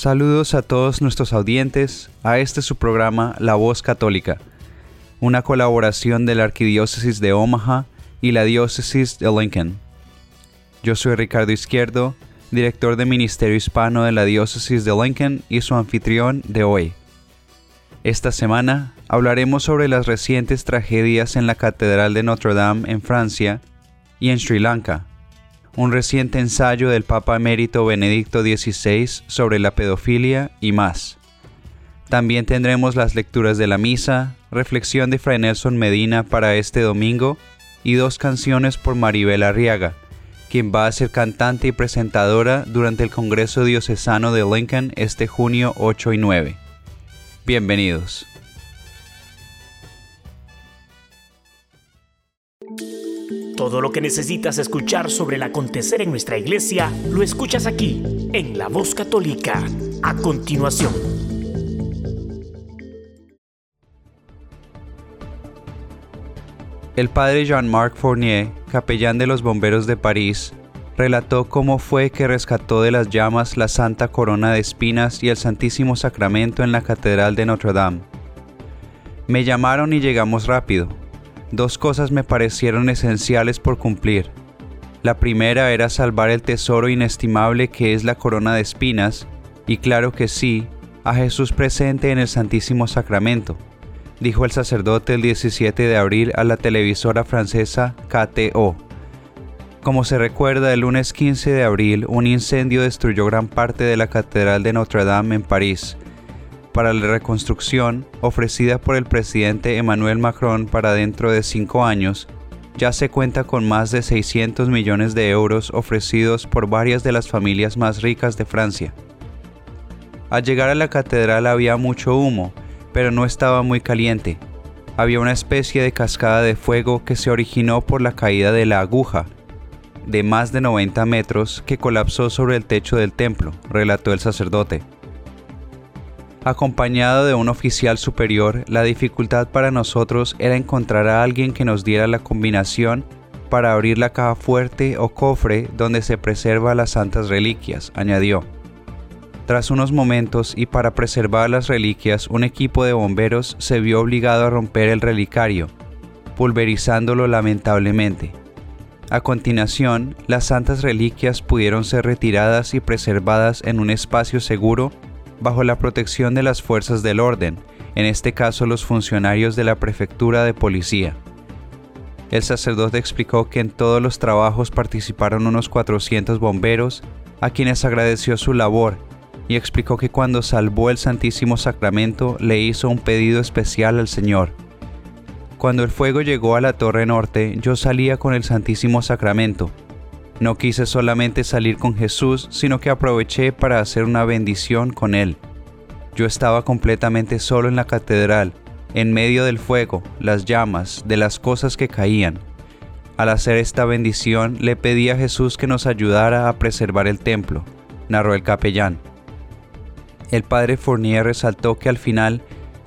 Saludos a todos nuestros audientes a este su programa La Voz Católica, una colaboración de la Arquidiócesis de Omaha y la Diócesis de Lincoln. Yo soy Ricardo Izquierdo, director de Ministerio Hispano de la Diócesis de Lincoln y su anfitrión de hoy. Esta semana hablaremos sobre las recientes tragedias en la Catedral de Notre Dame en Francia y en Sri Lanka un reciente ensayo del Papa Emérito Benedicto XVI sobre la pedofilia y más. También tendremos las lecturas de la misa, reflexión de Fray Nelson Medina para este domingo y dos canciones por Maribel Arriaga, quien va a ser cantante y presentadora durante el Congreso Diocesano de Lincoln este junio 8 y 9. Bienvenidos. Todo lo que necesitas escuchar sobre el acontecer en nuestra iglesia lo escuchas aquí, en La Voz Católica. A continuación. El padre Jean-Marc Fournier, capellán de los bomberos de París, relató cómo fue que rescató de las llamas la Santa Corona de Espinas y el Santísimo Sacramento en la Catedral de Notre Dame. Me llamaron y llegamos rápido dos cosas me parecieron esenciales por cumplir. La primera era salvar el tesoro inestimable que es la corona de espinas, y claro que sí, a Jesús presente en el Santísimo Sacramento, dijo el sacerdote el 17 de abril a la televisora francesa KTO. Como se recuerda, el lunes 15 de abril un incendio destruyó gran parte de la Catedral de Notre Dame en París, para la reconstrucción ofrecida por el presidente Emmanuel Macron para dentro de cinco años, ya se cuenta con más de 600 millones de euros ofrecidos por varias de las familias más ricas de Francia. Al llegar a la catedral había mucho humo, pero no estaba muy caliente. Había una especie de cascada de fuego que se originó por la caída de la aguja, de más de 90 metros, que colapsó sobre el techo del templo, relató el sacerdote. Acompañado de un oficial superior, la dificultad para nosotros era encontrar a alguien que nos diera la combinación para abrir la caja fuerte o cofre donde se preserva las santas reliquias, añadió. Tras unos momentos y para preservar las reliquias, un equipo de bomberos se vio obligado a romper el relicario, pulverizándolo lamentablemente. A continuación, las santas reliquias pudieron ser retiradas y preservadas en un espacio seguro bajo la protección de las fuerzas del orden, en este caso los funcionarios de la prefectura de policía. El sacerdote explicó que en todos los trabajos participaron unos 400 bomberos, a quienes agradeció su labor, y explicó que cuando salvó el Santísimo Sacramento le hizo un pedido especial al Señor. Cuando el fuego llegó a la torre norte, yo salía con el Santísimo Sacramento, no quise solamente salir con Jesús, sino que aproveché para hacer una bendición con Él. Yo estaba completamente solo en la catedral, en medio del fuego, las llamas, de las cosas que caían. Al hacer esta bendición le pedí a Jesús que nos ayudara a preservar el templo, narró el capellán. El padre Fournier resaltó que al final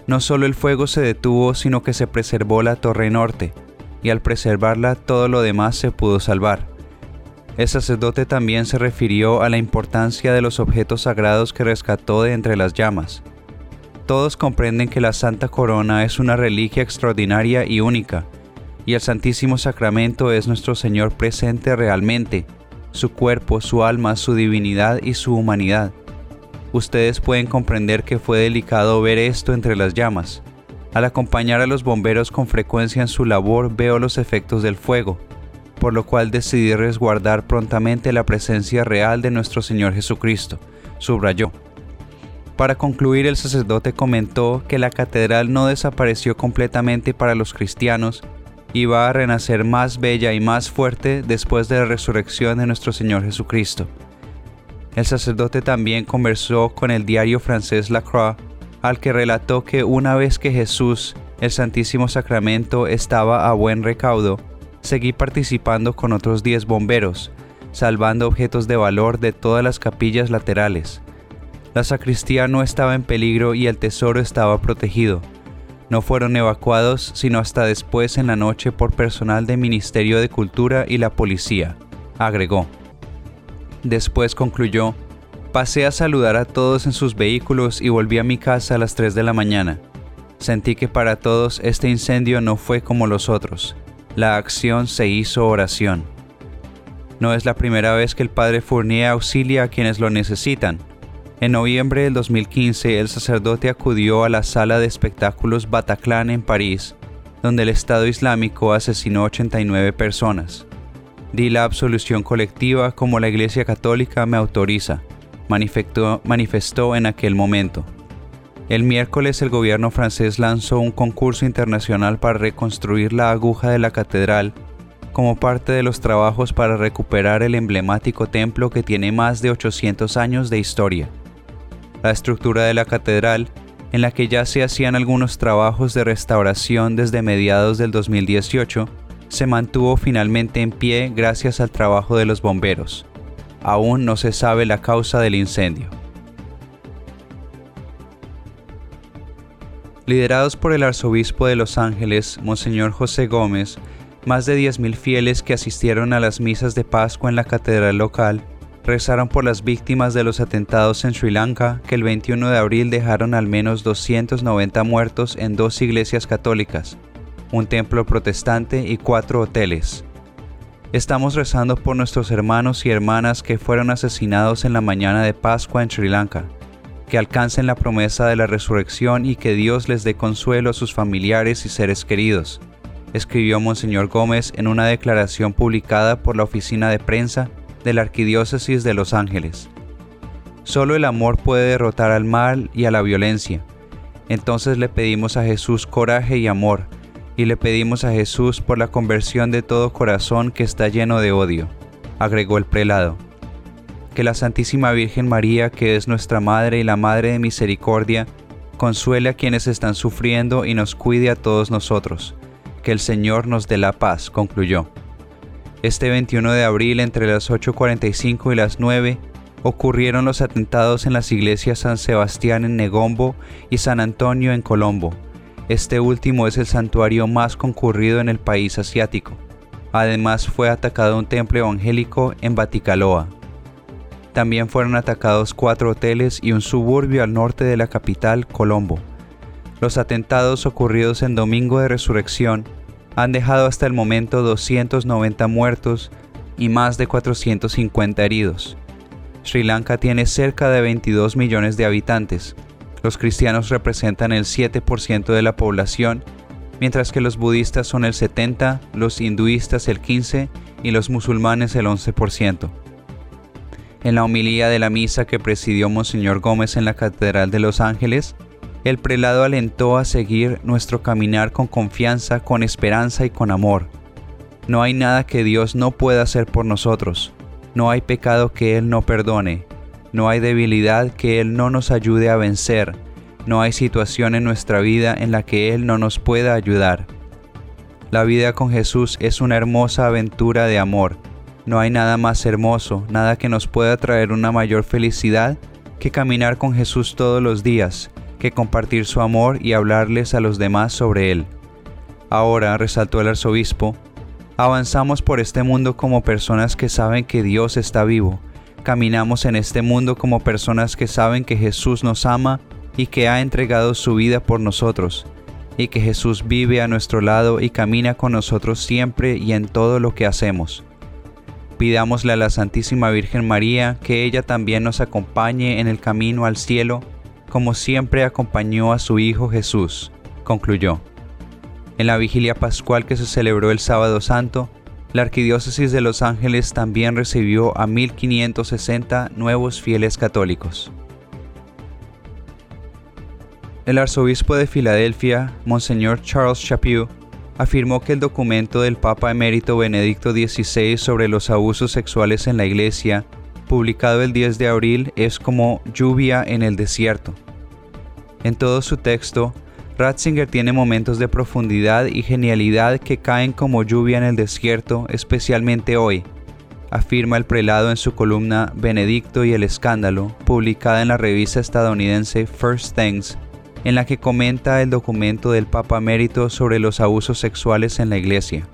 no solo el fuego se detuvo, sino que se preservó la torre norte, y al preservarla todo lo demás se pudo salvar. El sacerdote también se refirió a la importancia de los objetos sagrados que rescató de entre las llamas. Todos comprenden que la Santa Corona es una reliquia extraordinaria y única, y el Santísimo Sacramento es nuestro Señor presente realmente, su cuerpo, su alma, su divinidad y su humanidad. Ustedes pueden comprender que fue delicado ver esto entre las llamas. Al acompañar a los bomberos con frecuencia en su labor veo los efectos del fuego, por lo cual decidí resguardar prontamente la presencia real de nuestro Señor Jesucristo, subrayó. Para concluir, el sacerdote comentó que la catedral no desapareció completamente para los cristianos y va a renacer más bella y más fuerte después de la resurrección de nuestro Señor Jesucristo. El sacerdote también conversó con el diario francés La Croix al que relató que una vez que Jesús, el Santísimo Sacramento, estaba a buen recaudo, seguí participando con otros 10 bomberos, salvando objetos de valor de todas las capillas laterales. La sacristía no estaba en peligro y el tesoro estaba protegido. No fueron evacuados sino hasta después en la noche por personal del Ministerio de Cultura y la policía, agregó. Después concluyó, pasé a saludar a todos en sus vehículos y volví a mi casa a las 3 de la mañana. Sentí que para todos este incendio no fue como los otros. La acción se hizo oración. No es la primera vez que el padre Fournier auxilia a quienes lo necesitan. En noviembre del 2015, el sacerdote acudió a la sala de espectáculos Bataclan en París, donde el Estado Islámico asesinó 89 personas. Di la absolución colectiva como la Iglesia Católica me autoriza, manifestó, manifestó en aquel momento. El miércoles el gobierno francés lanzó un concurso internacional para reconstruir la aguja de la catedral como parte de los trabajos para recuperar el emblemático templo que tiene más de 800 años de historia. La estructura de la catedral, en la que ya se hacían algunos trabajos de restauración desde mediados del 2018, se mantuvo finalmente en pie gracias al trabajo de los bomberos. Aún no se sabe la causa del incendio. Liderados por el arzobispo de Los Ángeles, Monseñor José Gómez, más de 10.000 fieles que asistieron a las misas de Pascua en la catedral local rezaron por las víctimas de los atentados en Sri Lanka que el 21 de abril dejaron al menos 290 muertos en dos iglesias católicas, un templo protestante y cuatro hoteles. Estamos rezando por nuestros hermanos y hermanas que fueron asesinados en la mañana de Pascua en Sri Lanka, que alcancen la promesa de la resurrección y que Dios les dé consuelo a sus familiares y seres queridos escribió Monseñor Gómez en una declaración publicada por la Oficina de Prensa de la Arquidiócesis de Los Ángeles. Solo el amor puede derrotar al mal y a la violencia. Entonces le pedimos a Jesús coraje y amor, y le pedimos a Jesús por la conversión de todo corazón que está lleno de odio, agregó el prelado. Que la Santísima Virgen María, que es nuestra Madre y la Madre de Misericordia, consuele a quienes están sufriendo y nos cuide a todos nosotros que el Señor nos dé la paz, concluyó. Este 21 de abril entre las 8.45 y las 9 ocurrieron los atentados en las iglesias San Sebastián en Negombo y San Antonio en Colombo. Este último es el santuario más concurrido en el país asiático. Además fue atacado un templo evangélico en Baticaloa. También fueron atacados cuatro hoteles y un suburbio al norte de la capital, Colombo. Los atentados ocurridos en Domingo de Resurrección han dejado hasta el momento 290 muertos y más de 450 heridos. Sri Lanka tiene cerca de 22 millones de habitantes. Los cristianos representan el 7% de la población, mientras que los budistas son el 70%, los hinduistas el 15% y los musulmanes el 11%. En la homilía de la misa que presidió Monseñor Gómez en la Catedral de Los Ángeles, el prelado alentó a seguir nuestro caminar con confianza, con esperanza y con amor. No hay nada que Dios no pueda hacer por nosotros. No hay pecado que Él no perdone. No hay debilidad que Él no nos ayude a vencer. No hay situación en nuestra vida en la que Él no nos pueda ayudar. La vida con Jesús es una hermosa aventura de amor. No hay nada más hermoso, nada que nos pueda traer una mayor felicidad que caminar con Jesús todos los días, que compartir su amor y hablarles a los demás sobre él. Ahora, resaltó el arzobispo, avanzamos por este mundo como personas que saben que Dios está vivo. Caminamos en este mundo como personas que saben que Jesús nos ama y que ha entregado su vida por nosotros, y que Jesús vive a nuestro lado y camina con nosotros siempre y en todo lo que hacemos. Pidámosle a la Santísima Virgen María que ella también nos acompañe en el camino al cielo como siempre acompañó a su Hijo Jesús, concluyó. En la vigilia pascual que se celebró el sábado santo, la Arquidiócesis de Los Ángeles también recibió a 1560 nuevos fieles católicos. El arzobispo de Filadelfia, Monseñor Charles Chaput, afirmó que el documento del Papa emérito Benedicto XVI sobre los abusos sexuales en la Iglesia, publicado el 10 de abril, es como lluvia en el desierto. En todo su texto, Ratzinger tiene momentos de profundidad y genialidad que caen como lluvia en el desierto, especialmente hoy, afirma el prelado en su columna Benedicto y el escándalo, publicada en la revista estadounidense First Things, en la que comenta el documento del Papa Mérito sobre los abusos sexuales en la Iglesia.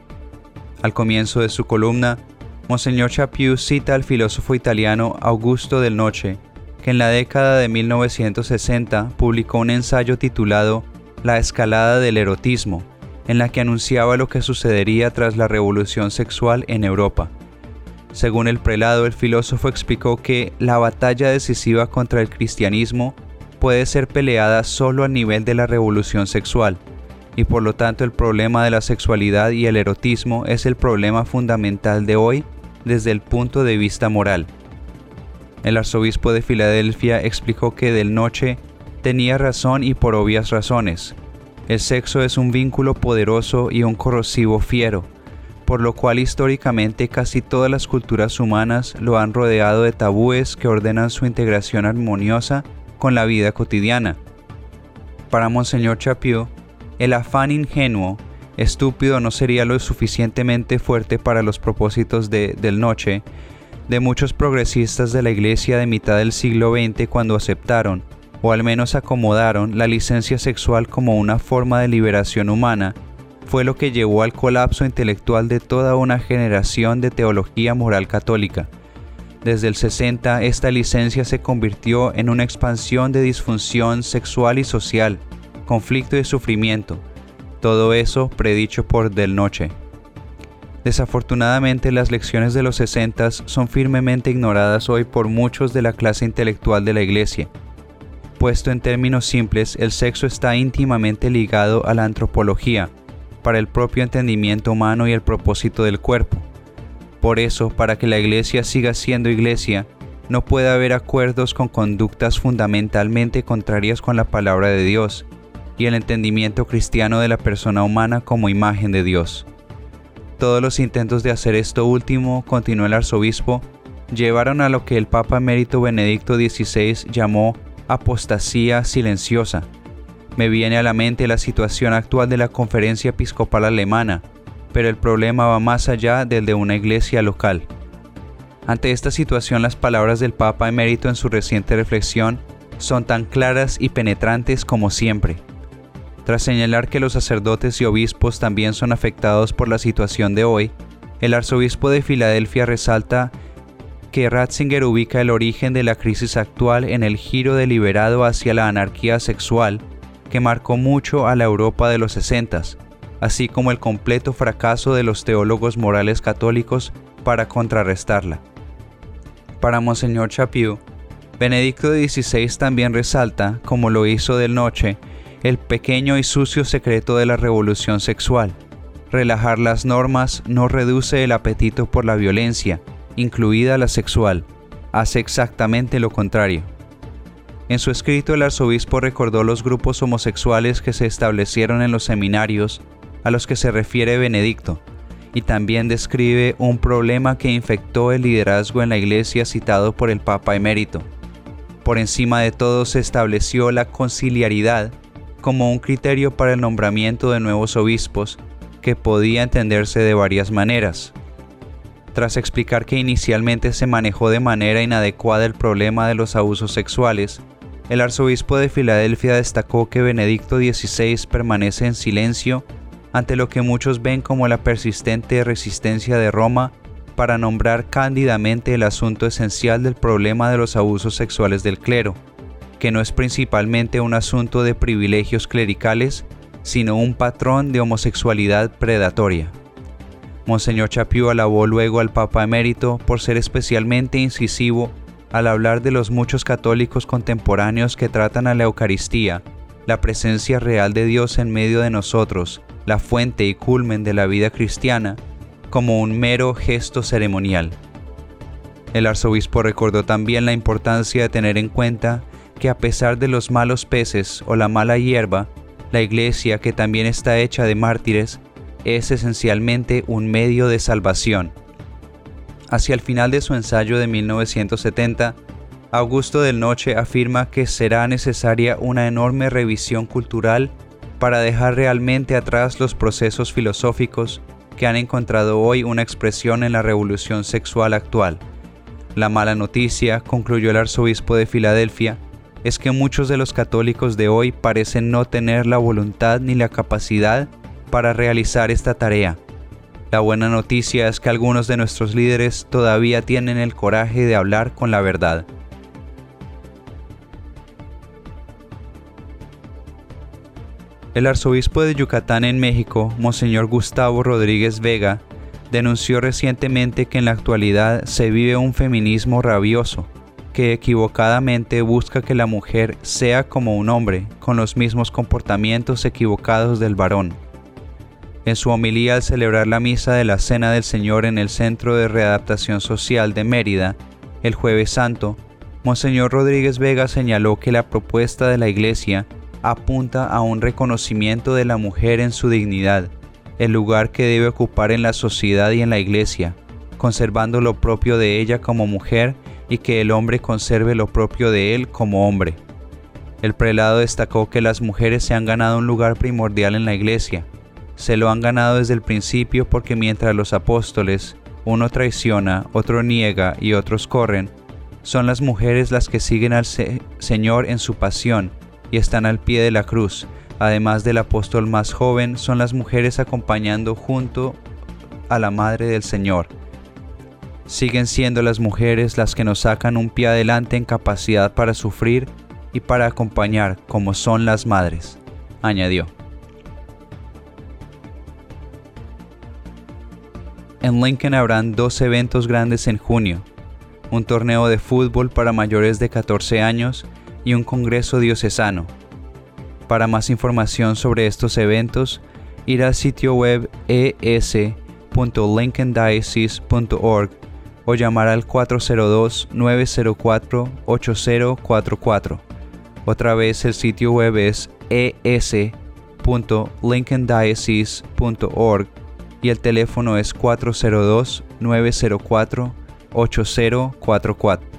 Al comienzo de su columna, Monseñor Chapiu cita al filósofo italiano Augusto del Noche, que en la década de 1960 publicó un ensayo titulado La escalada del erotismo, en la que anunciaba lo que sucedería tras la revolución sexual en Europa. Según el prelado, el filósofo explicó que la batalla decisiva contra el cristianismo puede ser peleada solo a nivel de la revolución sexual, y por lo tanto el problema de la sexualidad y el erotismo es el problema fundamental de hoy desde el punto de vista moral. El arzobispo de Filadelfia explicó que Del Noche tenía razón y por obvias razones. El sexo es un vínculo poderoso y un corrosivo fiero, por lo cual históricamente casi todas las culturas humanas lo han rodeado de tabúes que ordenan su integración armoniosa con la vida cotidiana. Para Monseñor Chapiu, el afán ingenuo, estúpido no sería lo suficientemente fuerte para los propósitos de Del Noche, de muchos progresistas de la Iglesia de mitad del siglo XX cuando aceptaron, o al menos acomodaron, la licencia sexual como una forma de liberación humana fue lo que llevó al colapso intelectual de toda una generación de teología moral católica. Desde el 60 esta licencia se convirtió en una expansión de disfunción sexual y social, conflicto y sufrimiento, todo eso predicho por Del Noche. Desafortunadamente las lecciones de los 60 son firmemente ignoradas hoy por muchos de la clase intelectual de la Iglesia. Puesto en términos simples, el sexo está íntimamente ligado a la antropología, para el propio entendimiento humano y el propósito del cuerpo. Por eso, para que la iglesia siga siendo iglesia, no puede haber acuerdos con conductas fundamentalmente contrarias con la palabra de Dios y el entendimiento cristiano de la persona humana como imagen de Dios. Todos los intentos de hacer esto último, continuó el arzobispo, llevaron a lo que el Papa Emérito Benedicto XVI llamó apostasía silenciosa, me viene a la mente la situación actual de la Conferencia Episcopal Alemana, pero el problema va más allá del de una iglesia local. Ante esta situación las palabras del Papa emérito en su reciente reflexión son tan claras y penetrantes como siempre. Tras señalar que los sacerdotes y obispos también son afectados por la situación de hoy, el arzobispo de Filadelfia resalta que Ratzinger ubica el origen de la crisis actual en el giro deliberado hacia la anarquía sexual que marcó mucho a la Europa de los 60, así como el completo fracaso de los teólogos morales católicos para contrarrestarla. Para Monseñor Chapiu, Benedicto XVI también resalta, como lo hizo del Noche, el pequeño y sucio secreto de la revolución sexual. Relajar las normas no reduce el apetito por la violencia, incluida la sexual, hace exactamente lo contrario. En su escrito el arzobispo recordó los grupos homosexuales que se establecieron en los seminarios a los que se refiere Benedicto, y también describe un problema que infectó el liderazgo en la iglesia citado por el Papa emérito. Por encima de todo se estableció la conciliaridad como un criterio para el nombramiento de nuevos obispos que podía entenderse de varias maneras. Tras explicar que inicialmente se manejó de manera inadecuada el problema de los abusos sexuales, el arzobispo de Filadelfia destacó que Benedicto XVI permanece en silencio ante lo que muchos ven como la persistente resistencia de Roma para nombrar cándidamente el asunto esencial del problema de los abusos sexuales del clero, que no es principalmente un asunto de privilegios clericales, sino un patrón de homosexualidad predatoria. Monseñor Chapiu alabó luego al Papa emérito por ser especialmente incisivo al hablar de los muchos católicos contemporáneos que tratan a la Eucaristía, la presencia real de Dios en medio de nosotros, la fuente y culmen de la vida cristiana, como un mero gesto ceremonial. El arzobispo recordó también la importancia de tener en cuenta que a pesar de los malos peces o la mala hierba, la iglesia, que también está hecha de mártires, es esencialmente un medio de salvación Hacia el final de su ensayo de 1970, Augusto del Noche afirma que será necesaria una enorme revisión cultural para dejar realmente atrás los procesos filosóficos que han encontrado hoy una expresión en la revolución sexual actual. La mala noticia, concluyó el arzobispo de Filadelfia, es que muchos de los católicos de hoy parecen no tener la voluntad ni la capacidad para realizar esta tarea. La buena noticia es que algunos de nuestros líderes todavía tienen el coraje de hablar con la verdad. El arzobispo de Yucatán en México, Monseñor Gustavo Rodríguez Vega, denunció recientemente que en la actualidad se vive un feminismo rabioso, que equivocadamente busca que la mujer sea como un hombre, con los mismos comportamientos equivocados del varón. En su homilía al celebrar la misa de la Cena del Señor en el Centro de Readaptación Social de Mérida, el jueves santo, Monseñor Rodríguez Vega señaló que la propuesta de la Iglesia apunta a un reconocimiento de la mujer en su dignidad, el lugar que debe ocupar en la sociedad y en la Iglesia, conservando lo propio de ella como mujer y que el hombre conserve lo propio de él como hombre. El prelado destacó que las mujeres se han ganado un lugar primordial en la Iglesia, se lo han ganado desde el principio porque mientras los apóstoles, uno traiciona, otro niega y otros corren, son las mujeres las que siguen al Señor en su pasión y están al pie de la cruz. Además del apóstol más joven, son las mujeres acompañando junto a la Madre del Señor. Siguen siendo las mujeres las que nos sacan un pie adelante en capacidad para sufrir y para acompañar como son las madres, añadió. En Lincoln habrán dos eventos grandes en junio, un torneo de fútbol para mayores de 14 años y un congreso diocesano. Para más información sobre estos eventos, ir al sitio web es.lincolndiocese.org o llamar al 402-904-8044. Otra vez el sitio web es es.lincolndiocese.org y el teléfono es 402-904-8044.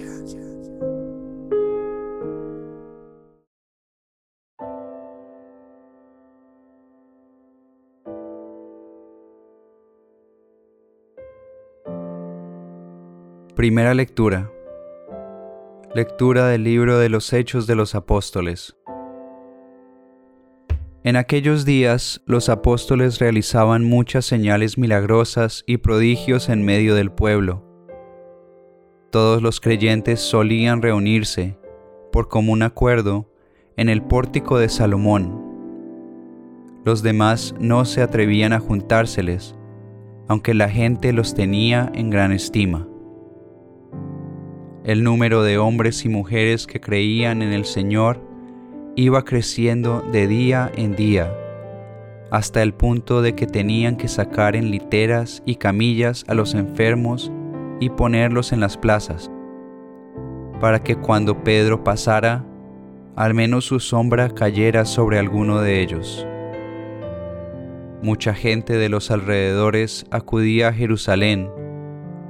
Primera lectura Lectura del libro de los Hechos de los Apóstoles. En aquellos días los apóstoles realizaban muchas señales milagrosas y prodigios en medio del pueblo. Todos los creyentes solían reunirse, por común acuerdo, en el pórtico de Salomón. Los demás no se atrevían a juntárseles, aunque la gente los tenía en gran estima. El número de hombres y mujeres que creían en el Señor iba creciendo de día en día, hasta el punto de que tenían que sacar en literas y camillas a los enfermos y ponerlos en las plazas, para que cuando Pedro pasara, al menos su sombra cayera sobre alguno de ellos. Mucha gente de los alrededores acudía a Jerusalén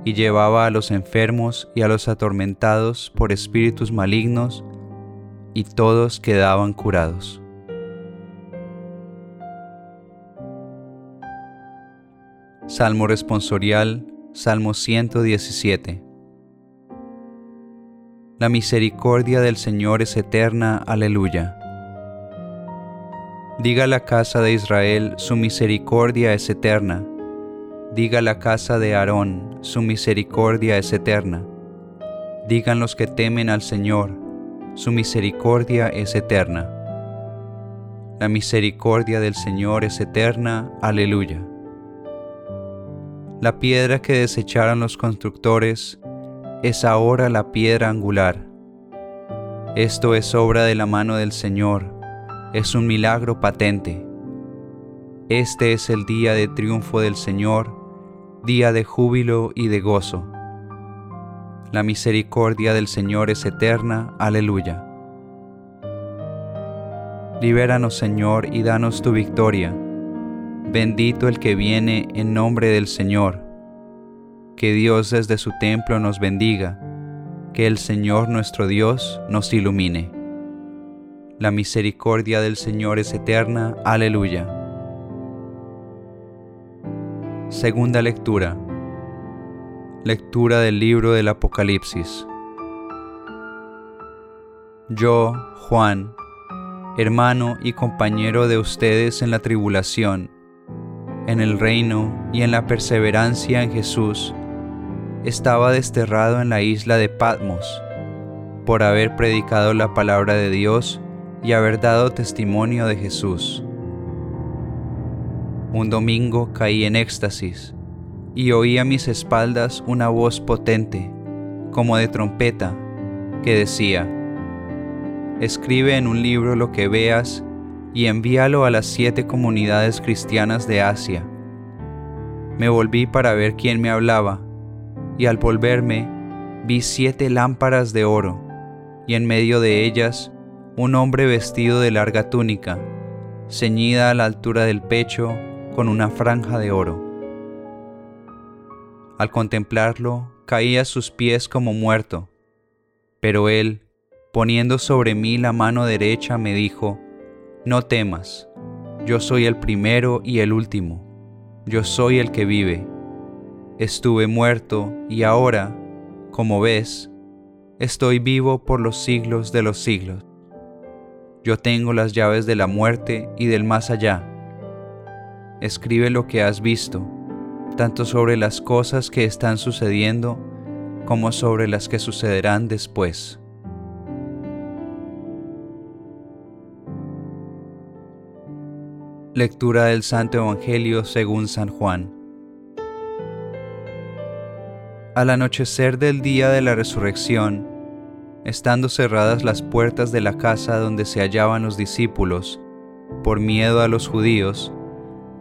y llevaba a los enfermos y a los atormentados por espíritus malignos, y todos quedaban curados. Salmo responsorial, Salmo 117. La misericordia del Señor es eterna, aleluya. Diga la casa de Israel, su misericordia es eterna Diga la casa de Aarón, su misericordia es eterna. Digan los que temen al Señor, su misericordia es eterna. La misericordia del Señor es eterna, aleluya. La piedra que desecharon los constructores es ahora la piedra angular. Esto es obra de la mano del Señor, es un milagro patente. Este es el día de triunfo del Señor, día de júbilo y de gozo. La misericordia del Señor es eterna, aleluya. Libéranos Señor y danos tu victoria. Bendito el que viene en nombre del Señor. Que Dios desde su templo nos bendiga, que el Señor nuestro Dios nos ilumine. La misericordia del Señor es eterna, aleluya. Segunda lectura. Lectura del libro del Apocalipsis. Yo, Juan, hermano y compañero de ustedes en la tribulación, en el reino y en la perseverancia en Jesús, estaba desterrado en la isla de Patmos, por haber predicado la palabra de Dios y haber dado testimonio de Jesús un domingo caí en éxtasis y oí a mis espaldas una voz potente, como de trompeta, que decía, Escribe en un libro lo que veas y envíalo a las siete comunidades cristianas de Asia. Me volví para ver quién me hablaba, y al volverme vi siete lámparas de oro, y en medio de ellas un hombre vestido de larga túnica, ceñida a la altura del pecho con una franja de oro. Al contemplarlo, caí a sus pies como muerto, pero él, poniendo sobre mí la mano derecha, me dijo, No temas, yo soy el primero y el último, yo soy el que vive. Estuve muerto y ahora, como ves, estoy vivo por los siglos de los siglos. Yo tengo las llaves de la muerte y del más allá escribe lo que has visto, tanto sobre las cosas que están sucediendo como sobre las que sucederán después. Lectura del Santo Evangelio según San Juan. Al anochecer del día de la resurrección, estando cerradas las puertas de la casa donde se hallaban los discípulos, por miedo a los judíos,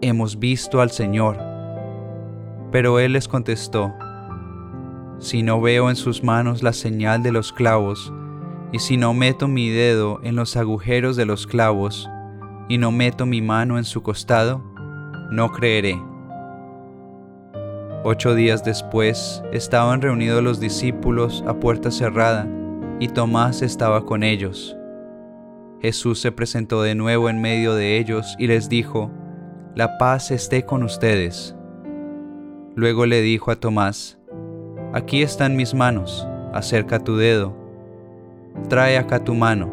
hemos visto al Señor. Pero él les contestó, si no veo en sus manos la señal de los clavos, y si no meto mi dedo en los agujeros de los clavos, y no meto mi mano en su costado, no creeré. Ocho días después estaban reunidos los discípulos a puerta cerrada, y Tomás estaba con ellos. Jesús se presentó de nuevo en medio de ellos y les dijo, la paz esté con ustedes. Luego le dijo a Tomás, Aquí están mis manos, acerca tu dedo, trae acá tu mano,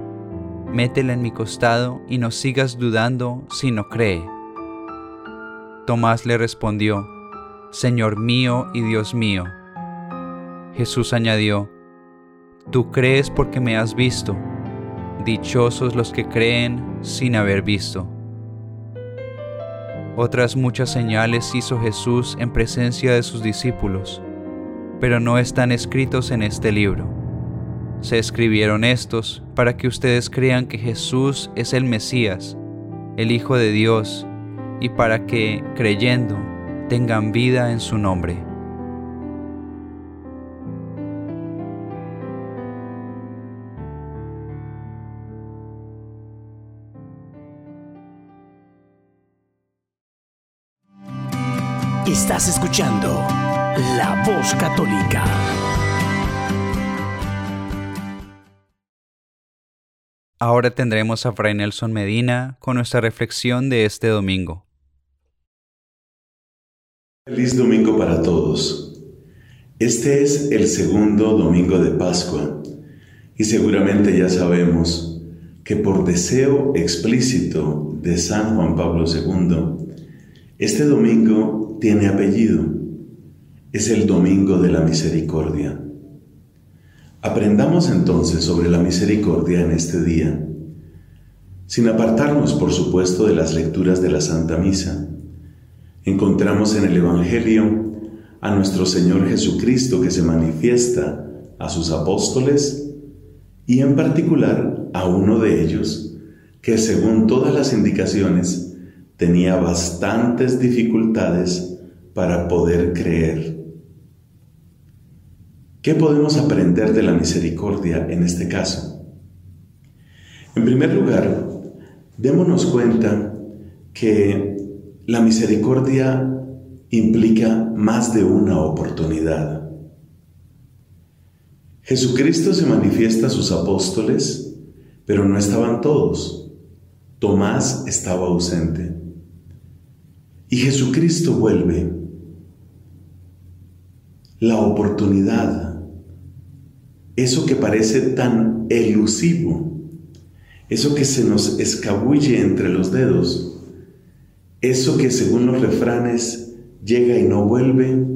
métela en mi costado y no sigas dudando si no cree. Tomás le respondió, Señor mío y Dios mío. Jesús añadió, Tú crees porque me has visto, dichosos los que creen sin haber visto. Otras muchas señales hizo Jesús en presencia de sus discípulos, pero no están escritos en este libro. Se escribieron estos para que ustedes crean que Jesús es el Mesías, el Hijo de Dios, y para que, creyendo, tengan vida en su nombre. Estás escuchando La Voz Católica. Ahora tendremos a Fray Nelson Medina con nuestra reflexión de este domingo. Feliz domingo para todos. Este es el segundo domingo de Pascua y seguramente ya sabemos que por deseo explícito de San Juan Pablo II, este domingo tiene apellido. Es el domingo de la misericordia. Aprendamos entonces sobre la misericordia en este día, sin apartarnos, por supuesto, de las lecturas de la Santa Misa. Encontramos en el Evangelio a nuestro Señor Jesucristo que se manifiesta a sus apóstoles y en particular a uno de ellos que según todas las indicaciones tenía bastantes dificultades para poder creer. ¿Qué podemos aprender de la misericordia en este caso? En primer lugar, démonos cuenta que la misericordia implica más de una oportunidad. Jesucristo se manifiesta a sus apóstoles, pero no estaban todos. Tomás estaba ausente. Y Jesucristo vuelve. La oportunidad eso que parece tan elusivo, eso que se nos escabulle entre los dedos, eso que según los refranes llega y no vuelve,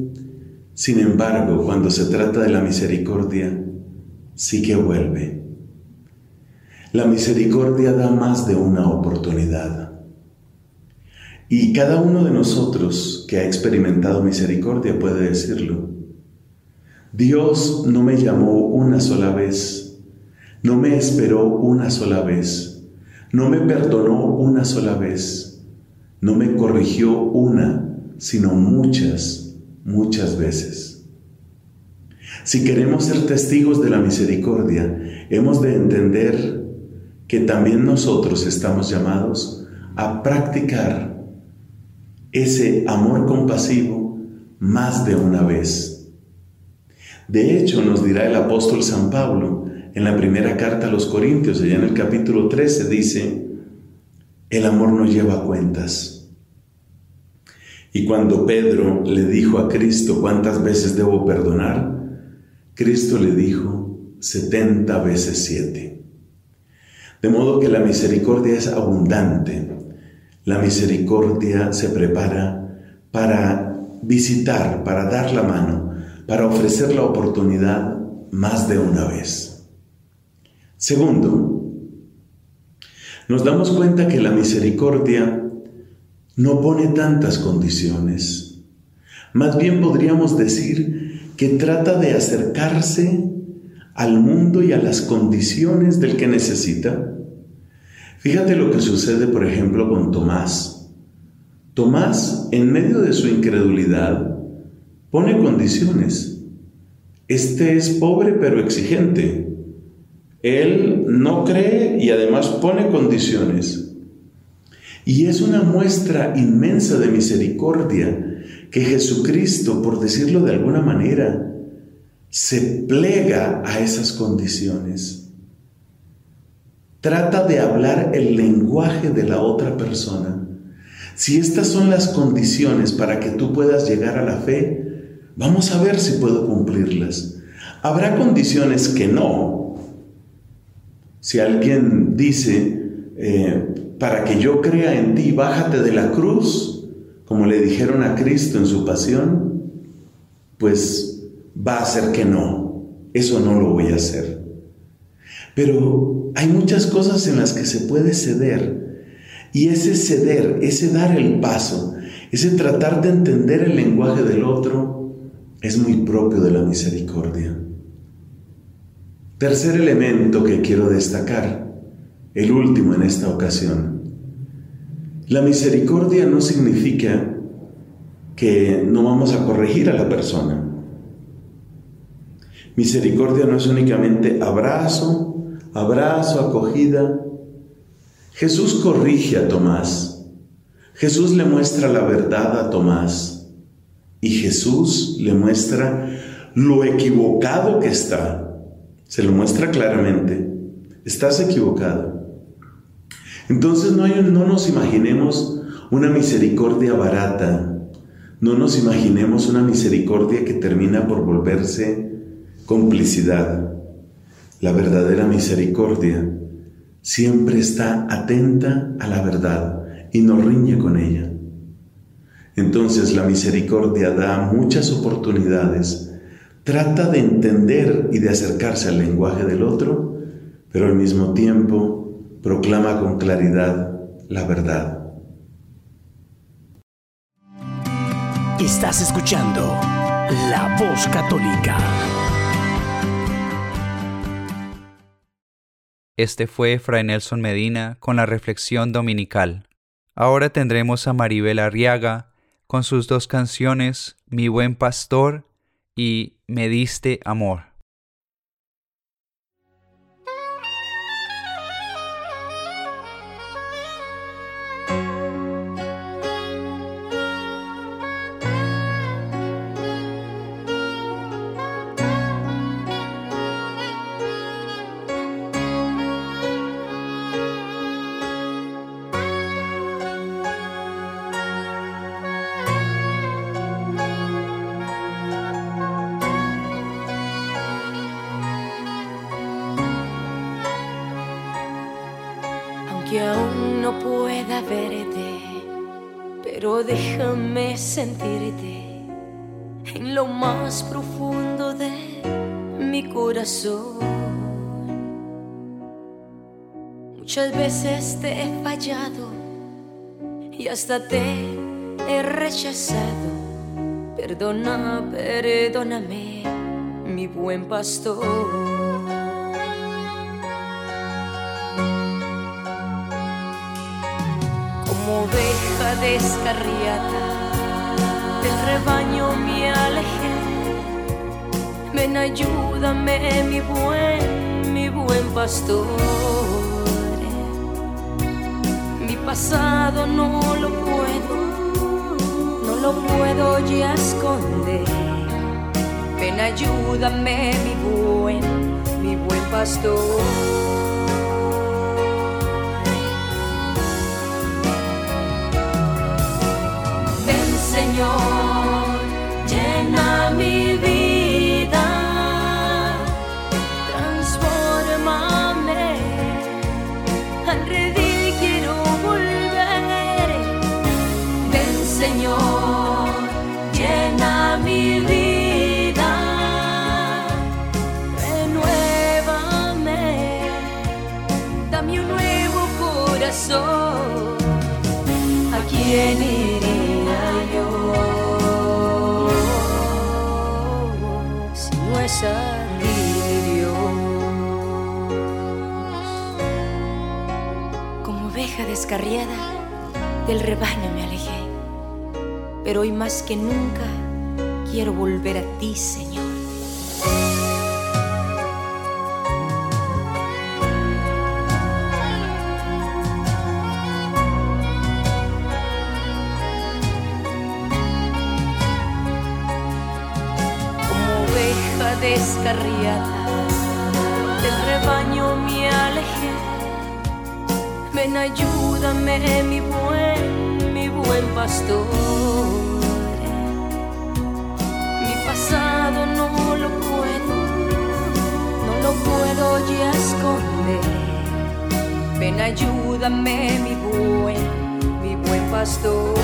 sin embargo, cuando se trata de la misericordia, sí que vuelve. La misericordia da más de una oportunidad. Y cada uno de nosotros que ha experimentado misericordia puede decirlo. Dios no me llamó una sola vez, no me esperó una sola vez, no me perdonó una sola vez, no me corrigió una, sino muchas, muchas veces. Si queremos ser testigos de la misericordia, hemos de entender que también nosotros estamos llamados a practicar ese amor compasivo más de una vez de hecho, nos dirá el apóstol San Pablo en la primera carta a los Corintios, allá en el capítulo 13, dice, el amor no lleva cuentas. Y cuando Pedro le dijo a Cristo cuántas veces debo perdonar, Cristo le dijo 70 veces 7. De modo que la misericordia es abundante. La misericordia se prepara para visitar, para dar la mano para ofrecer la oportunidad más de una vez. Segundo, nos damos cuenta que la misericordia no pone tantas condiciones. Más bien podríamos decir que trata de acercarse al mundo y a las condiciones del que necesita. Fíjate lo que sucede, por ejemplo, con Tomás. Tomás, en medio de su incredulidad, pone condiciones. Este es pobre pero exigente. Él no cree y además pone condiciones. Y es una muestra inmensa de misericordia que Jesucristo, por decirlo de alguna manera, se plega a esas condiciones. Trata de hablar el lenguaje de la otra persona. Si estas son las condiciones para que tú puedas llegar a la fe, Vamos a ver si puedo cumplirlas. Habrá condiciones que no. Si alguien dice, eh, para que yo crea en ti, bájate de la cruz, como le dijeron a Cristo en su pasión, pues va a ser que no. Eso no lo voy a hacer. Pero hay muchas cosas en las que se puede ceder. Y ese ceder, ese dar el paso, ese tratar de entender el lenguaje del otro, es muy propio de la misericordia. Tercer elemento que quiero destacar, el último en esta ocasión. La misericordia no significa que no vamos a corregir a la persona. Misericordia no es únicamente abrazo, abrazo, acogida. Jesús corrige a Tomás. Jesús le muestra la verdad a Tomás. Y Jesús le muestra lo equivocado que está. Se lo muestra claramente. Estás equivocado. Entonces no, no nos imaginemos una misericordia barata. No nos imaginemos una misericordia que termina por volverse complicidad. La verdadera misericordia siempre está atenta a la verdad y no riñe con ella. Entonces la misericordia da muchas oportunidades, trata de entender y de acercarse al lenguaje del otro, pero al mismo tiempo proclama con claridad la verdad. Estás escuchando La Voz Católica. Este fue Fray Nelson Medina con la reflexión dominical. Ahora tendremos a Maribel Arriaga con sus dos canciones Mi buen pastor y Me diste amor. Te he rechazado. Perdona, perdóname, mi buen pastor. oveja descarriada del rebaño me alejé. Ven, ayúdame, mi buen, mi buen pastor. Mi pasado no lo lo puedo ya esconder. Ven, ayúdame, mi buen, mi buen pastor. Señor, descarriada, del rebaño me alejé, pero hoy más que nunca quiero volver a ti, Señor. descarriada del rebaño me alejé. Ven, ayúdame, mi buen, mi buen pastor. Mi pasado no lo puedo, no lo puedo ya esconder. Ven, ayúdame, mi buen, mi buen pastor.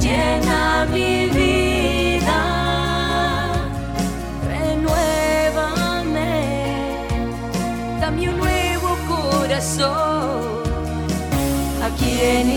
Llena mi vida, renuévame, dame un nuevo corazón, ¿a quién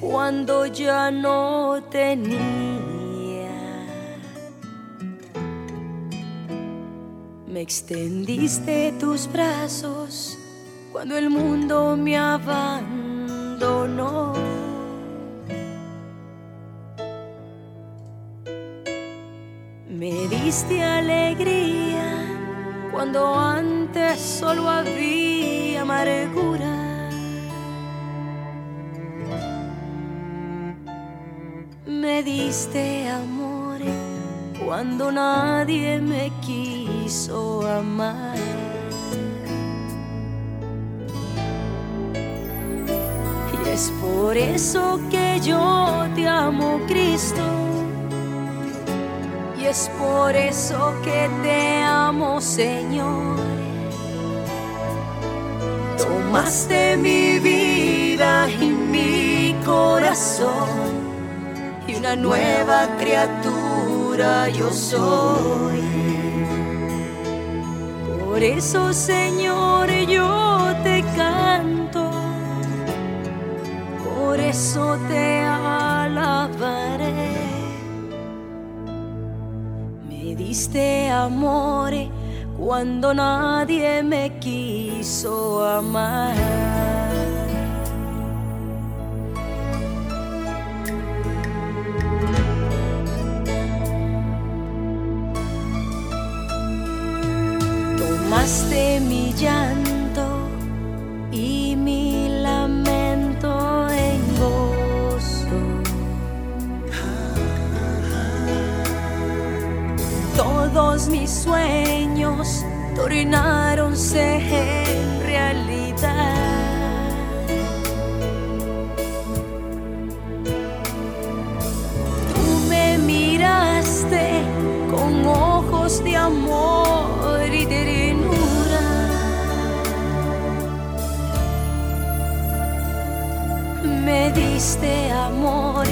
cuando ya no tenía Me extendiste tus brazos cuando el mundo me abandonó. Me diste alegría cuando antes solo había amargura. Cuando nadie me quiso amar. Y es por eso que yo te amo, Cristo. Y es por eso que te amo, Señor. Tomaste mi vida y mi corazón y una nueva criatura yo soy. Por eso, Señor, yo te canto, por eso te alabaré. Me diste amor cuando nadie me quiso amar. Tomaste mi llanto y mi lamento en gozo. Todos mis sueños tornáronse en realidad. Tú me miraste con ojos de amor diste amor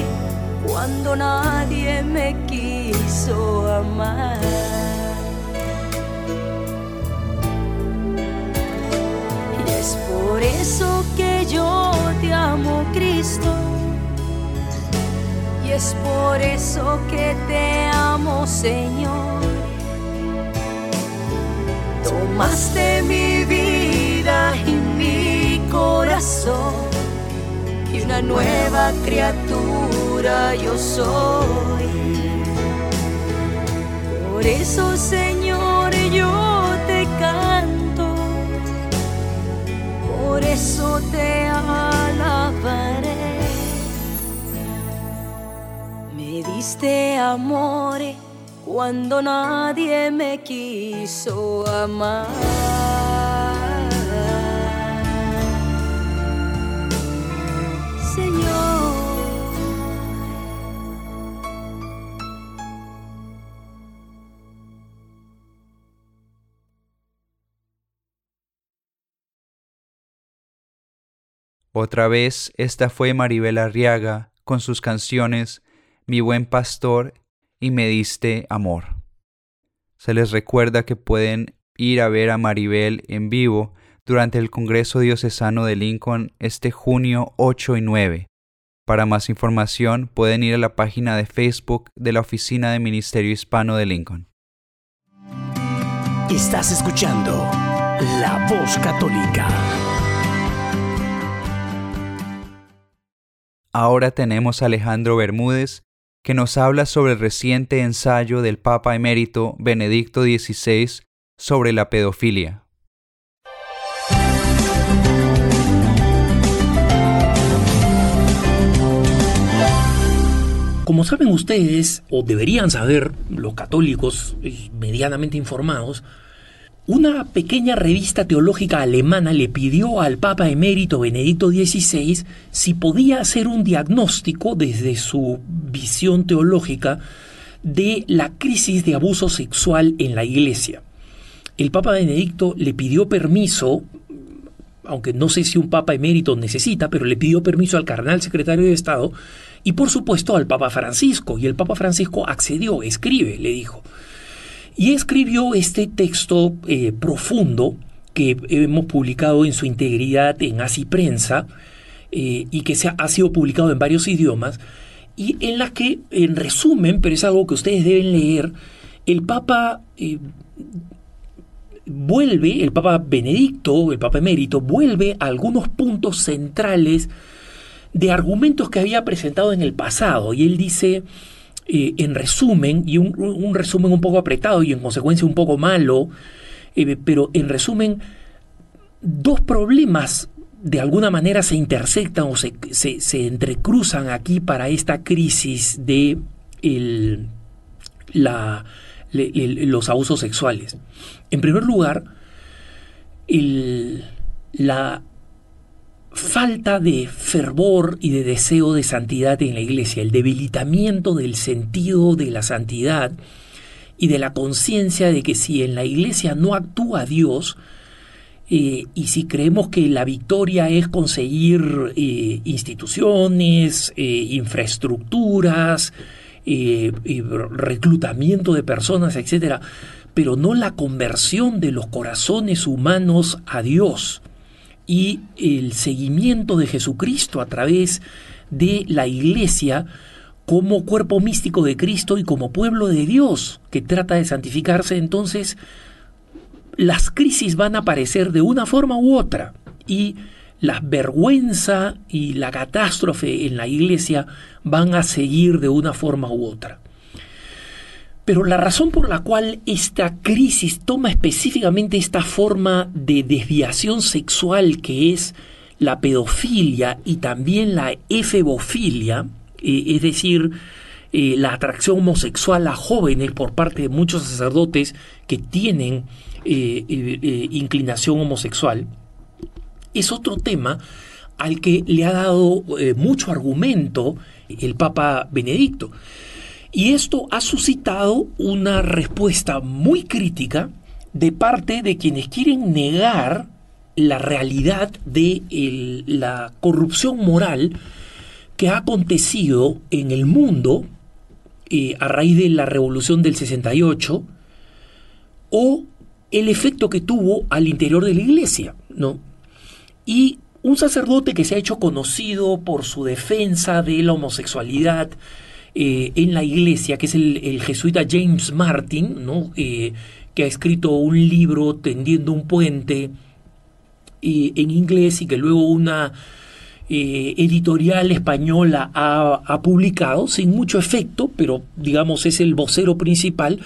cuando nadie me quiso amar. Y es por eso que yo te amo, Cristo. Y es por eso que te amo, Señor. Tomaste mi vida y mi corazón una nueva criatura yo soy. Por eso, Señor, yo te canto, por eso te alabaré. Me diste amor cuando nadie me quiso amar. Otra vez, esta fue Maribel Arriaga con sus canciones Mi buen pastor y Me diste amor. Se les recuerda que pueden ir a ver a Maribel en vivo durante el Congreso Diocesano de Lincoln este junio 8 y 9. Para más información pueden ir a la página de Facebook de la Oficina de Ministerio Hispano de Lincoln. Estás escuchando La Voz Católica. Ahora tenemos a Alejandro Bermúdez, que nos habla sobre el reciente ensayo del Papa emérito Benedicto XVI sobre la pedofilia. Como saben ustedes, o deberían saber los católicos eh, medianamente informados, una pequeña revista teológica alemana le pidió al Papa emérito Benedicto XVI si podía hacer un diagnóstico desde su visión teológica de la crisis de abuso sexual en la Iglesia. El Papa Benedicto le pidió permiso, aunque no sé si un Papa emérito necesita, pero le pidió permiso al cardenal secretario de Estado y por supuesto al Papa Francisco. Y el Papa Francisco accedió, escribe, le dijo. Y escribió este texto eh, profundo que hemos publicado en su integridad en Así Prensa eh, y que se ha, sido publicado en varios idiomas y en la que, en resumen, pero es algo que ustedes deben leer, el Papa eh, vuelve, el Papa Benedicto, el Papa Emérito, vuelve a algunos puntos centrales de argumentos que había presentado en el pasado y él dice en resumen, y un, resumen un poco apretado y en consecuencia un poco malo, eh, pero en resumen, dos problemas de alguna manera se intersectan o se, se, entrecruzan aquí para esta crisis de la, los abusos sexuales. En primer lugar, la falta de fervor y de deseo de santidad en la iglesia, el debilitamiento del sentido de la santidad y de la conciencia de que si en la iglesia no actúa Dios, eh, y si creemos que la victoria es conseguir eh, instituciones, eh, infraestructuras, reclutamiento de personas, etc., pero no la conversión de los corazones humanos a Dios, y el seguimiento de Jesucristo a través de la iglesia como cuerpo místico de Cristo y como pueblo de Dios que trata de santificarse, entonces las crisis van a aparecer de una forma u otra y la vergüenza y la catástrofe en la iglesia van a seguir de una forma u otra. Pero la razón por la cual esta crisis toma específicamente esta forma de desviación sexual que es la pedofilia y también la efebofilia, eh, es decir, eh, la atracción homosexual a jóvenes por parte de muchos sacerdotes que tienen eh, inclinación homosexual, es otro tema al que le ha dado mucho argumento el Papa Benedicto. Y esto ha suscitado una respuesta muy crítica de parte de quienes quieren negar la realidad de la corrupción moral que ha acontecido en el mundo eh, a raíz de la revolución del 68 o el efecto que tuvo al interior de la iglesia, ¿no? Y un sacerdote que se ha hecho conocido por su defensa de la homosexualidad, eh, en la iglesia, que es el, jesuita James Martin, ¿no? Eh, que ha escrito un libro tendiendo un puente eh, en inglés y que luego una editorial española ha, ha, publicado, sin mucho efecto, pero digamos es el vocero principal,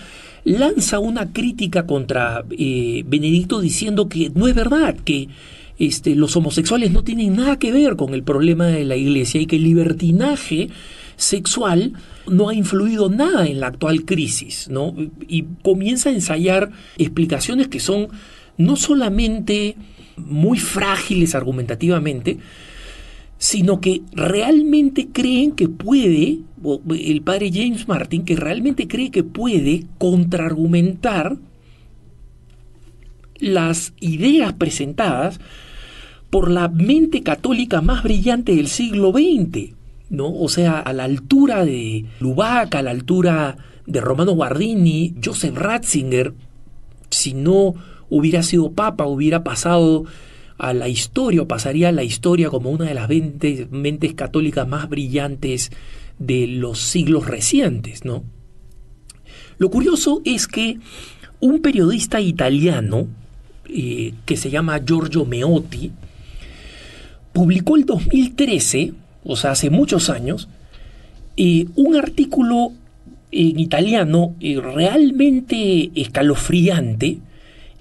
lanza una crítica contra Benedicto diciendo que no es verdad, que este, los homosexuales no tienen nada que ver con el problema de la iglesia y que el libertinaje sexual no ha influido nada en la actual crisis, ¿no? Y comienza a ensayar explicaciones que son no solamente muy frágiles argumentativamente, sino que realmente creen que puede, el padre James Martin, que realmente cree que puede contraargumentar las ideas presentadas por la mente católica más brillante del siglo XX, ¿no? O sea, a la altura de Lubac, a la altura de Romano Guardini, Joseph Ratzinger, si no hubiera sido papa, hubiera pasado a la historia, o pasaría a la historia como una de las mentes, católicas más brillantes de los siglos recientes, ¿no? Lo curioso es que un periodista italiano eh, que se llama Giorgio Meotti publicó el 2013 o sea, hace muchos años, un artículo en italiano eh, realmente escalofriante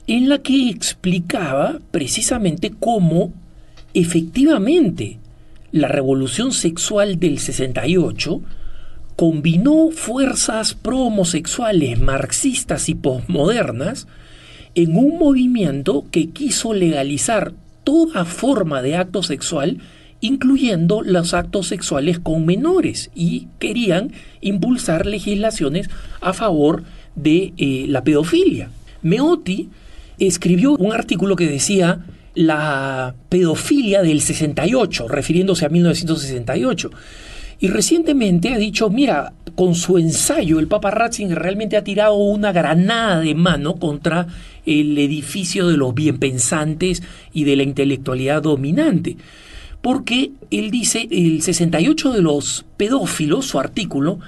en la que explicaba precisamente cómo efectivamente la revolución sexual del 68 combinó fuerzas pro-homosexuales marxistas y posmodernas en un movimiento que quiso legalizar toda forma de acto sexual, incluyendo los actos sexuales con menores, y querían impulsar legislaciones a favor de eh, la pedofilia. Meotti escribió un artículo que decía la pedofilia del 68, refiriéndose a 1968. Y recientemente ha dicho, mira, con su ensayo el Papa Ratzinger realmente ha tirado una granada de mano contra el edificio de los bienpensantes y de la intelectualidad dominante. Porque él dice, el 68 de los pedófilos, su artículo,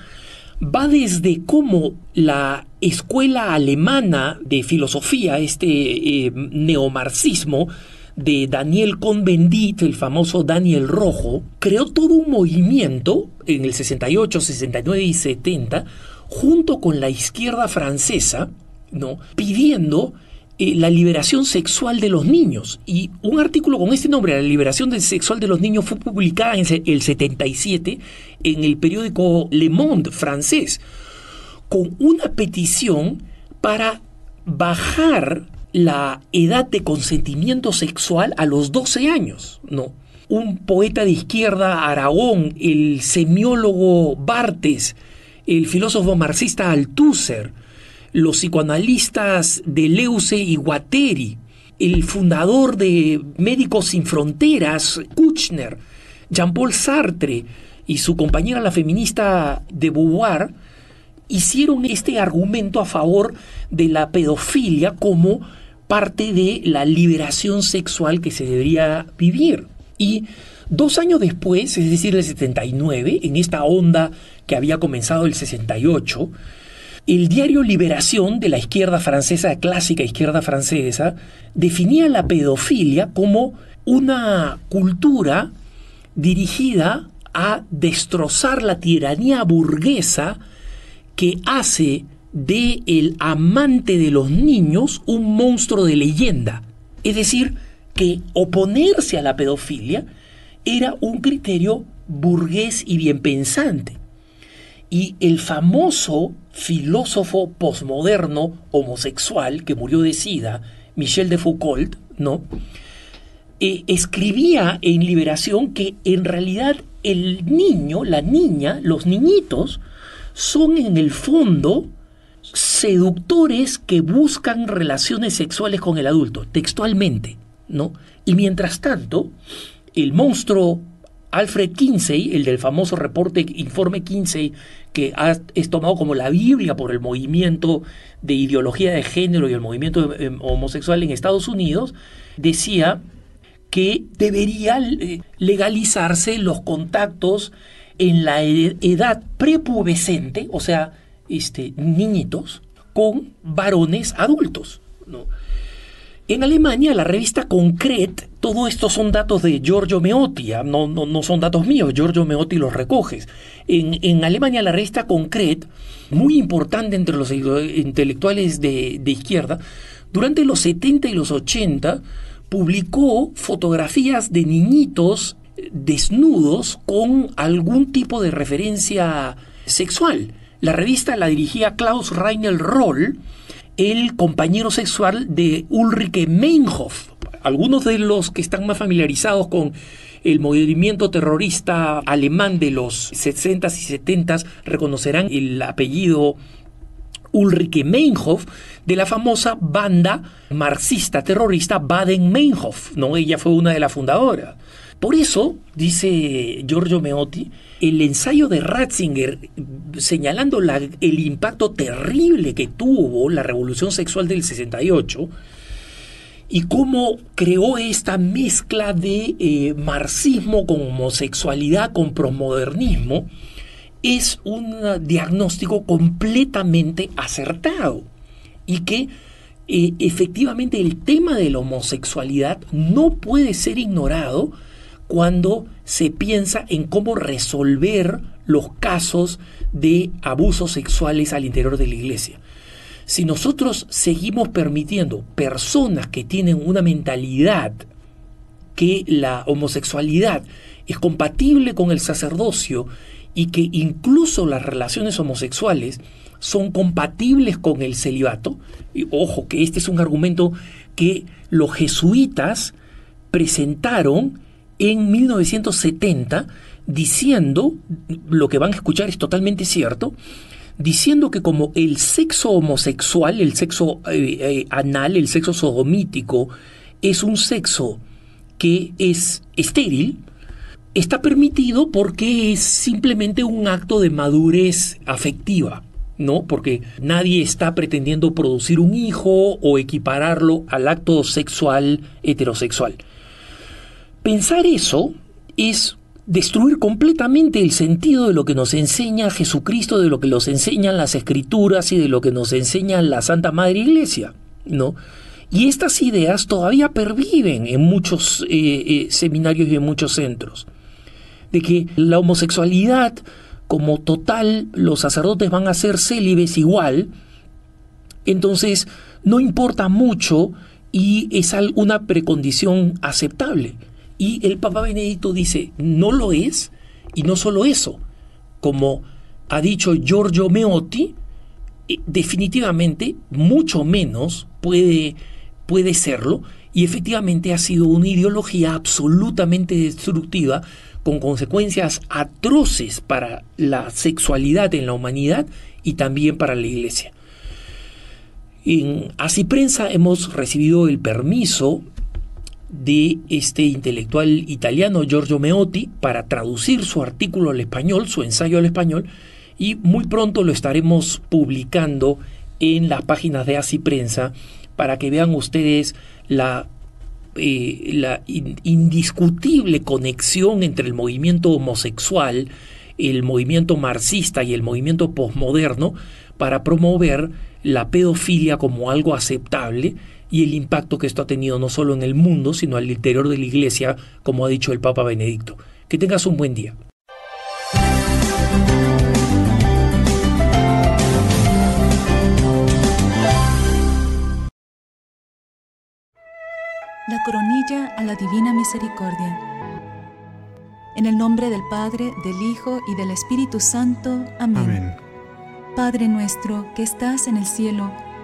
va desde cómo la escuela alemana de filosofía, este eh, neomarxismo, de Daniel Cohn-Bendit, el famoso Daniel Rojo, creó todo un movimiento en el 68, 69 y 70 junto con la izquierda francesa, ¿no? pidiendo eh, la liberación sexual de los niños. Y un artículo con este nombre, La liberación sexual de los niños, fue publicada en el 77 en el periódico Le Monde francés, con una petición para bajar la edad de consentimiento sexual a los 12 años, ¿no? Un poeta de izquierda, Aragón, el semiólogo Bartes, el filósofo marxista Althusser, los psicoanalistas de Leuce y Guatteri, el fundador de Médicos Sin Fronteras, Kuchner, Jean-Paul Sartre y su compañera la feminista de Beauvoir, hicieron este argumento a favor de la pedofilia como parte de la liberación sexual que se debería vivir. Y dos años después, es decir, el 79, en esta onda que había comenzado el 68, el diario Liberación de la izquierda francesa, clásica izquierda francesa, definía la pedofilia como una cultura dirigida a destrozar la tiranía burguesa que hace de el amante de los niños un monstruo de leyenda. Es decir, que oponerse a la pedofilia era un criterio burgués y bien pensante. Y el famoso filósofo posmoderno homosexual que murió de sida, Michel de Foucault, ¿no? Eh, escribía en Liberación que en realidad el niño, la niña, los niñitos, son en el fondo seductores que buscan relaciones sexuales con el adulto, textualmente, ¿no? Y mientras tanto, el monstruo Alfred Kinsey, el del famoso reporte Informe Kinsey, que es tomado como la Biblia por el movimiento de ideología de género y el movimiento em, homosexual en Estados Unidos, decía que debería eh, legalizarse los contactos en la edad prepubescente, o sea, este, niñitos con varones adultos. ¿no? En Alemania, la revista Concret, todo esto son datos de Giorgio Meotti, ¿ah? no, no, no, son datos míos, Giorgio Meotti los recoges. En, en, Alemania, la revista Concret, muy importante entre los intelectuales de, de izquierda, durante los 70 y los 80 publicó fotografías de niñitos desnudos con algún tipo de referencia sexual. La revista la dirigía Klaus Reinel Roll, el compañero sexual de Ulrike Meinhof. Algunos de los que están más familiarizados con el movimiento terrorista alemán de los 60s y 70s reconocerán el apellido Ulrike Meinhof de la famosa banda marxista terrorista Baden-Meinhof, ¿no? Ella fue una de las fundadoras. Por eso, dice Giorgio Meotti, el ensayo de Ratzinger señalando el impacto terrible que tuvo la revolución sexual del 68 y cómo creó esta mezcla de eh, marxismo con homosexualidad, con promodernismo, es un diagnóstico completamente acertado. Y que eh, efectivamente el tema de la homosexualidad no puede ser ignorado cuando se piensa en cómo resolver los casos de abusos sexuales al interior de la iglesia. Si nosotros seguimos permitiendo personas que tienen una mentalidad que la homosexualidad es compatible con el sacerdocio y que incluso las relaciones homosexuales son compatibles con el celibato, y ojo que este es un argumento que los jesuitas presentaron en 1970 diciendo, lo que van a escuchar es totalmente cierto, diciendo que como el sexo homosexual, el sexo eh, eh, anal, el sexo sodomítico, es un sexo que es estéril, está permitido porque es simplemente un acto de madurez afectiva. ¿no? Porque nadie está pretendiendo producir un hijo o equipararlo al acto sexual heterosexual. Pensar eso es destruir completamente el sentido de lo que nos enseña Jesucristo, de lo que nos enseñan las escrituras y de lo que nos enseña la Santa Madre Iglesia, ¿no? Y estas ideas todavía perviven en muchos eh, eh, seminarios y en muchos centros. De que la homosexualidad, como total, los sacerdotes van a ser célibes igual, entonces no importa mucho y es una precondición aceptable. Y el Papa Benedicto dice, no lo es, y no solo eso, como ha dicho Giorgio Meotti, eh, definitivamente mucho menos puede, puede serlo, y efectivamente ha sido una ideología absolutamente destructiva, con consecuencias atroces para la sexualidad en la humanidad y también para la Iglesia. En Así Prensa hemos recibido el permiso de este intelectual italiano Giorgio Meotti para traducir su artículo al español, su ensayo al español, y muy pronto lo estaremos publicando en las páginas de Así Prensa para que vean ustedes la, eh, la indiscutible conexión entre el movimiento homosexual, el movimiento marxista y el movimiento posmoderno para promover la pedofilia como algo aceptable y el impacto que esto ha tenido no solo en el mundo, sino al interior de la Iglesia, como ha dicho el Papa Benedicto. Que tengas un buen día. La coronilla a la divina misericordia. En el nombre del Padre, del Hijo y del Espíritu Santo. Amén. Amén. Padre nuestro que estás en el cielo,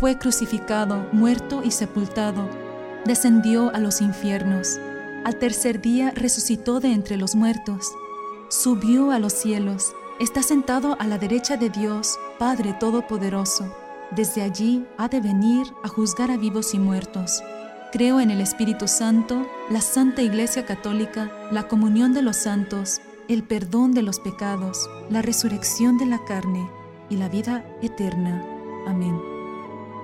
fue crucificado, muerto y sepultado, descendió a los infiernos, al tercer día resucitó de entre los muertos, subió a los cielos, está sentado a la derecha de Dios, Padre Todopoderoso. Desde allí ha de venir a juzgar a vivos y muertos. Creo en el Espíritu Santo, la Santa Iglesia Católica, la comunión de los santos, el perdón de los pecados, la resurrección de la carne y la vida eterna. Amén.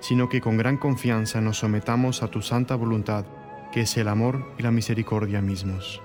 sino que con gran confianza nos sometamos a tu santa voluntad, que es el amor y la misericordia mismos.